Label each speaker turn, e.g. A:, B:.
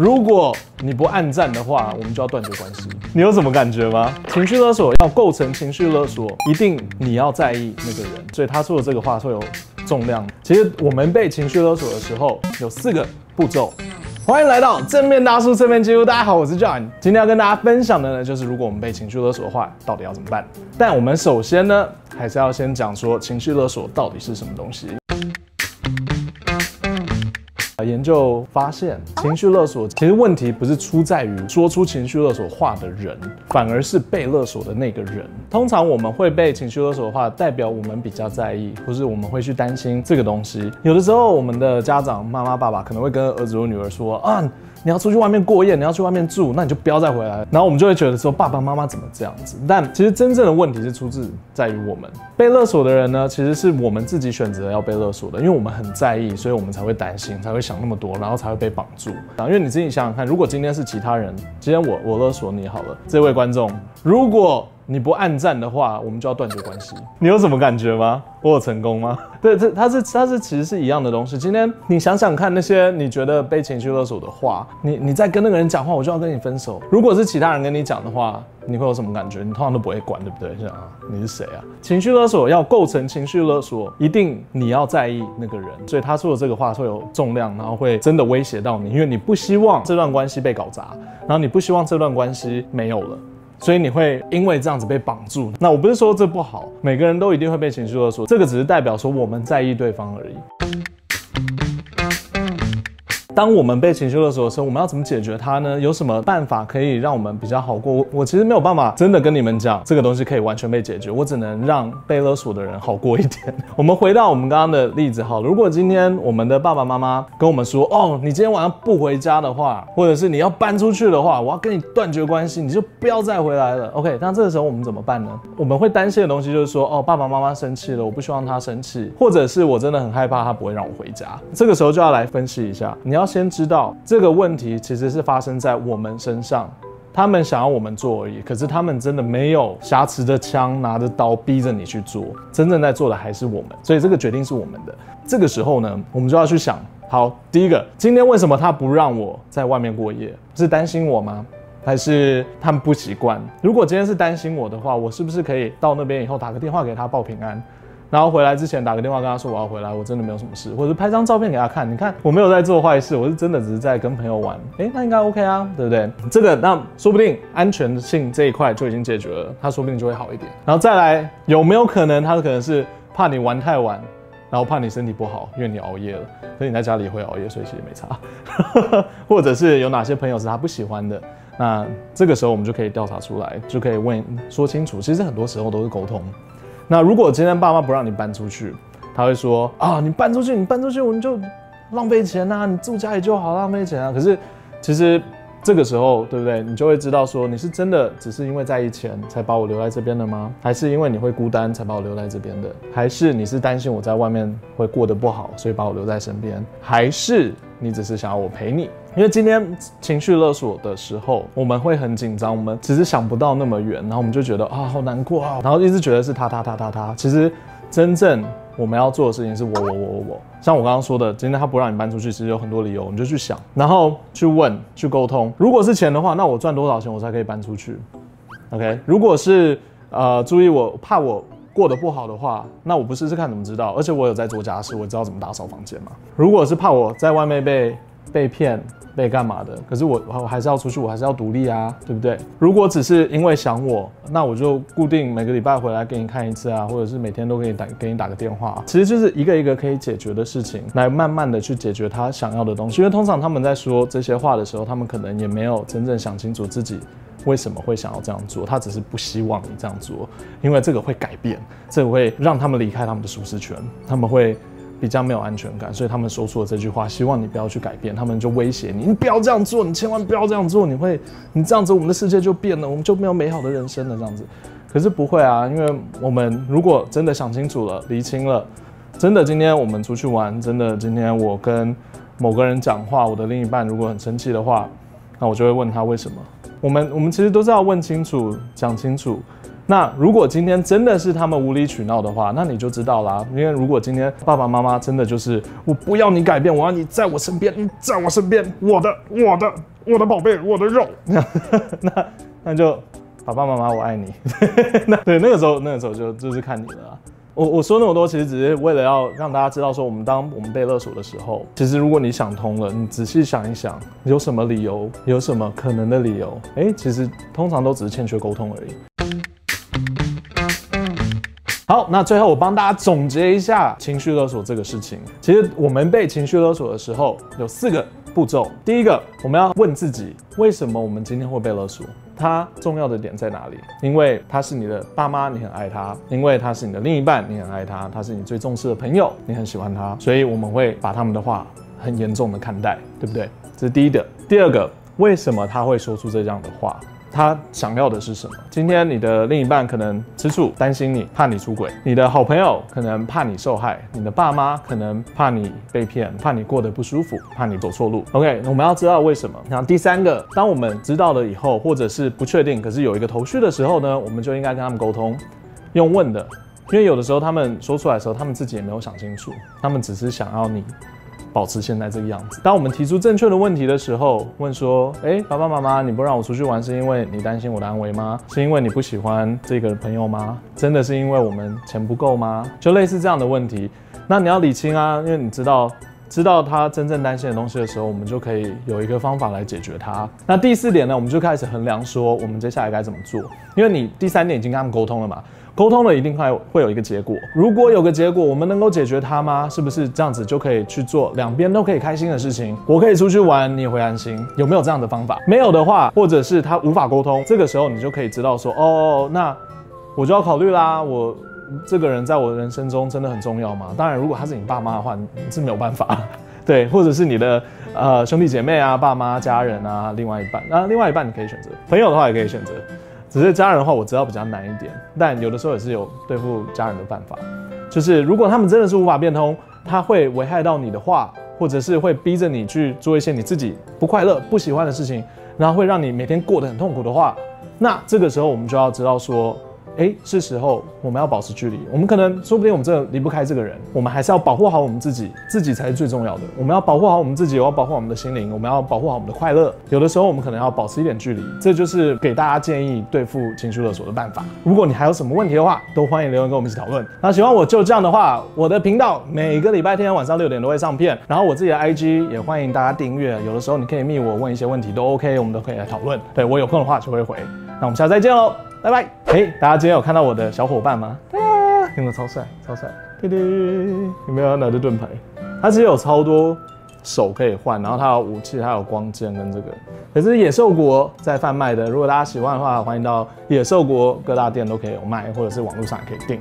A: 如果你不按赞的话，我们就要断绝关系。你有什么感觉吗？情绪勒索要构成情绪勒索，一定你要在意那个人，所以他说的这个话会有重量。其实我们被情绪勒索的时候，有四个步骤。欢迎来到正面大叔正面记录。大家好，我是 John。今天要跟大家分享的呢，就是如果我们被情绪勒索的话，到底要怎么办？但我们首先呢，还是要先讲说情绪勒索到底是什么东西。研究发现，情绪勒索其实问题不是出在于说出情绪勒索话的人，反而是被勒索的那个人。通常我们会被情绪勒索的话，代表我们比较在意，或是我们会去担心这个东西。有的时候，我们的家长妈妈爸爸可能会跟儿子或女儿说啊。你要出去外面过夜，你要去外面住，那你就不要再回来。然后我们就会觉得说，爸爸妈妈怎么这样子？但其实真正的问题是出自在于我们被勒索的人呢，其实是我们自己选择要被勒索的，因为我们很在意，所以我们才会担心，才会想那么多，然后才会被绑住。然啊，因为你自己想想看，如果今天是其他人，今天我我勒索你好了，这位观众，如果。你不按赞的话，我们就要断绝关系。你有什么感觉吗？我有成功吗？对，这它是它是其实是一样的东西。今天你想想看，那些你觉得被情绪勒索的话，你你在跟那个人讲话，我就要跟你分手。如果是其他人跟你讲的话，你会有什么感觉？你通常都不会管，对不对？想啊，你是谁啊？情绪勒索要构成情绪勒索，一定你要在意那个人，所以他说的这个话会有重量，然后会真的威胁到你，因为你不希望这段关系被搞砸，然后你不希望这段关系没有了。所以你会因为这样子被绑住。那我不是说这不好，每个人都一定会被情绪勒索，这个只是代表说我们在意对方而已。当我们被情绪勒索的时候，我们要怎么解决它呢？有什么办法可以让我们比较好过？我其实没有办法真的跟你们讲这个东西可以完全被解决，我只能让被勒索的人好过一点。我们回到我们刚刚的例子好，如果今天我们的爸爸妈妈跟我们说，哦，你今天晚上不回家的话，或者是你要搬出去的话，我要跟你断绝关系，你就不要再回来了。OK，那这个时候我们怎么办呢？我们会担心的东西就是说，哦，爸爸妈妈生气了，我不希望他生气，或者是我真的很害怕他不会让我回家。这个时候就要来分析一下，你要。先知道这个问题其实是发生在我们身上，他们想要我们做而已，可是他们真的没有挟持着枪，拿着刀逼着你去做，真正在做的还是我们，所以这个决定是我们的。这个时候呢，我们就要去想，好，第一个，今天为什么他不让我在外面过夜？是担心我吗？还是他们不习惯？如果今天是担心我的话，我是不是可以到那边以后打个电话给他报平安？然后回来之前打个电话跟他说我要回来，我真的没有什么事，或者拍张照片给他看，你看我没有在做坏事，我是真的只是在跟朋友玩，诶，那应该 OK 啊，对不对？这个那说不定安全性这一块就已经解决了，他说不定就会好一点。然后再来有没有可能他可能是怕你玩太晚，然后怕你身体不好，因为你熬夜了，所以你在家里也会熬夜，所以其实没差。或者是有哪些朋友是他不喜欢的，那这个时候我们就可以调查出来，就可以问说清楚。其实很多时候都是沟通。那如果今天爸妈不让你搬出去，他会说啊，你搬出去，你搬出去，我们就浪费钱呐，你住家里就好，浪费钱啊。可是其实这个时候，对不对？你就会知道说，你是真的只是因为在意钱才把我留在这边的吗？还是因为你会孤单才把我留在这边的？还是你是担心我在外面会过得不好，所以把我留在身边？还是你只是想要我陪你？因为今天情绪勒索的时候，我们会很紧张，我们只是想不到那么远，然后我们就觉得啊，好难过啊，然后一直觉得是他他他他他。其实真正我们要做的事情是我我我我我。像我刚刚说的，今天他不让你搬出去，其实有很多理由，你就去想，然后去问，去沟通。如果是钱的话，那我赚多少钱我才可以搬出去？OK？如果是呃，注意我怕我过得不好的话，那我不试试看怎么知道？而且我有在做家事，我知道怎么打扫房间嘛。如果是怕我在外面被被骗。被干嘛的？可是我我还是要出去，我还是要独立啊，对不对？如果只是因为想我，那我就固定每个礼拜回来给你看一次啊，或者是每天都给你打给你打个电话。其实就是一个一个可以解决的事情，来慢慢的去解决他想要的东西。因为通常他们在说这些话的时候，他们可能也没有真正想清楚自己为什么会想要这样做，他只是不希望你这样做，因为这个会改变，这个会让他们离开他们的舒适圈，他们会。比较没有安全感，所以他们说出了这句话，希望你不要去改变。他们就威胁你，你不要这样做，你千万不要这样做，你会，你这样子，我们的世界就变了，我们就没有美好的人生了。这样子，可是不会啊，因为我们如果真的想清楚了，厘清了，真的今天我们出去玩，真的今天我跟某个人讲话，我的另一半如果很生气的话，那我就会问他为什么。我们我们其实都是要问清楚，讲清楚。那如果今天真的是他们无理取闹的话，那你就知道啦。因为如果今天爸爸妈妈真的就是我不要你改变，我要你在我身边，你在我身边，我的我的我的宝贝，我的肉，那那就爸爸妈妈我爱你。那对那个时候那个时候就就是看你了。我我说那么多，其实只是为了要让大家知道，说我们当我们被勒索的时候，其实如果你想通了，你仔细想一想，有什么理由，有什么可能的理由，哎，其实通常都只是欠缺沟通而已。那最后我帮大家总结一下情绪勒索这个事情。其实我们被情绪勒索的时候，有四个步骤。第一个，我们要问自己，为什么我们今天会被勒索？它重要的点在哪里？因为他是你的爸妈，你很爱他；因为他是你的另一半，你很爱他；他是你最重视的朋友，你很喜欢他。所以我们会把他们的话很严重的看待，对不对？这是第一个。第二个，为什么他会说出这样的话？他想要的是什么？今天你的另一半可能吃醋，担心你，怕你出轨；你的好朋友可能怕你受害；你的爸妈可能怕你被骗，怕你过得不舒服，怕你走错路。OK，我们要知道为什么。然后第三个，当我们知道了以后，或者是不确定，可是有一个头绪的时候呢，我们就应该跟他们沟通，用问的，因为有的时候他们说出来的时候，他们自己也没有想清楚，他们只是想要你。保持现在这个样子。当我们提出正确的问题的时候，问说：“哎，爸爸妈妈，你不让我出去玩，是因为你担心我的安危吗？是因为你不喜欢这个朋友吗？真的是因为我们钱不够吗？”就类似这样的问题。那你要理清啊，因为你知道，知道他真正担心的东西的时候，我们就可以有一个方法来解决它。那第四点呢，我们就开始衡量说，我们接下来该怎么做。因为你第三点已经跟他们沟通了嘛。沟通了一定会会有一个结果。如果有个结果，我们能够解决它吗？是不是这样子就可以去做两边都可以开心的事情？我可以出去玩，你也会安心。有没有这样的方法？没有的话，或者是他无法沟通，这个时候你就可以知道说，哦，那我就要考虑啦。我这个人在我的人生中真的很重要吗？当然，如果他是你爸妈的话，你是没有办法。对，或者是你的呃兄弟姐妹啊、爸妈、家人啊、另外一半啊，另外一半你可以选择，朋友的话也可以选择。只是家人的话，我知道比较难一点，但有的时候也是有对付家人的办法。就是如果他们真的是无法变通，他会危害到你的话，或者是会逼着你去做一些你自己不快乐、不喜欢的事情，然后会让你每天过得很痛苦的话，那这个时候我们就要知道说。哎，是时候我们要保持距离。我们可能说不定我们真的离不开这个人，我们还是要保护好我们自己，自己才是最重要的。我们要保护好我们自己，我要保护我们的心灵，我们要保护好我们的快乐。有的时候我们可能要保持一点距离，这就是给大家建议对付情绪勒索的办法。如果你还有什么问题的话，都欢迎留言跟我们一起讨论。那喜欢我就这样的话，我的频道每个礼拜天晚上六点都会上片，然后我自己的 IG 也欢迎大家订阅。有的时候你可以密我问一些问题都 OK，我们都可以来讨论。对，我有空的话就会回。那我们下次再见喽。拜拜！嘿，大家今天有看到我的小伙伴吗？对啊，有没有超帅？超帅！对对，有没有拿着盾牌？它其实有超多手可以换，然后它有武器，它有光剑跟这个。可是野兽国在贩卖的，如果大家喜欢的话，欢迎到野兽国各大店都可以有卖，或者是网络上也可以订。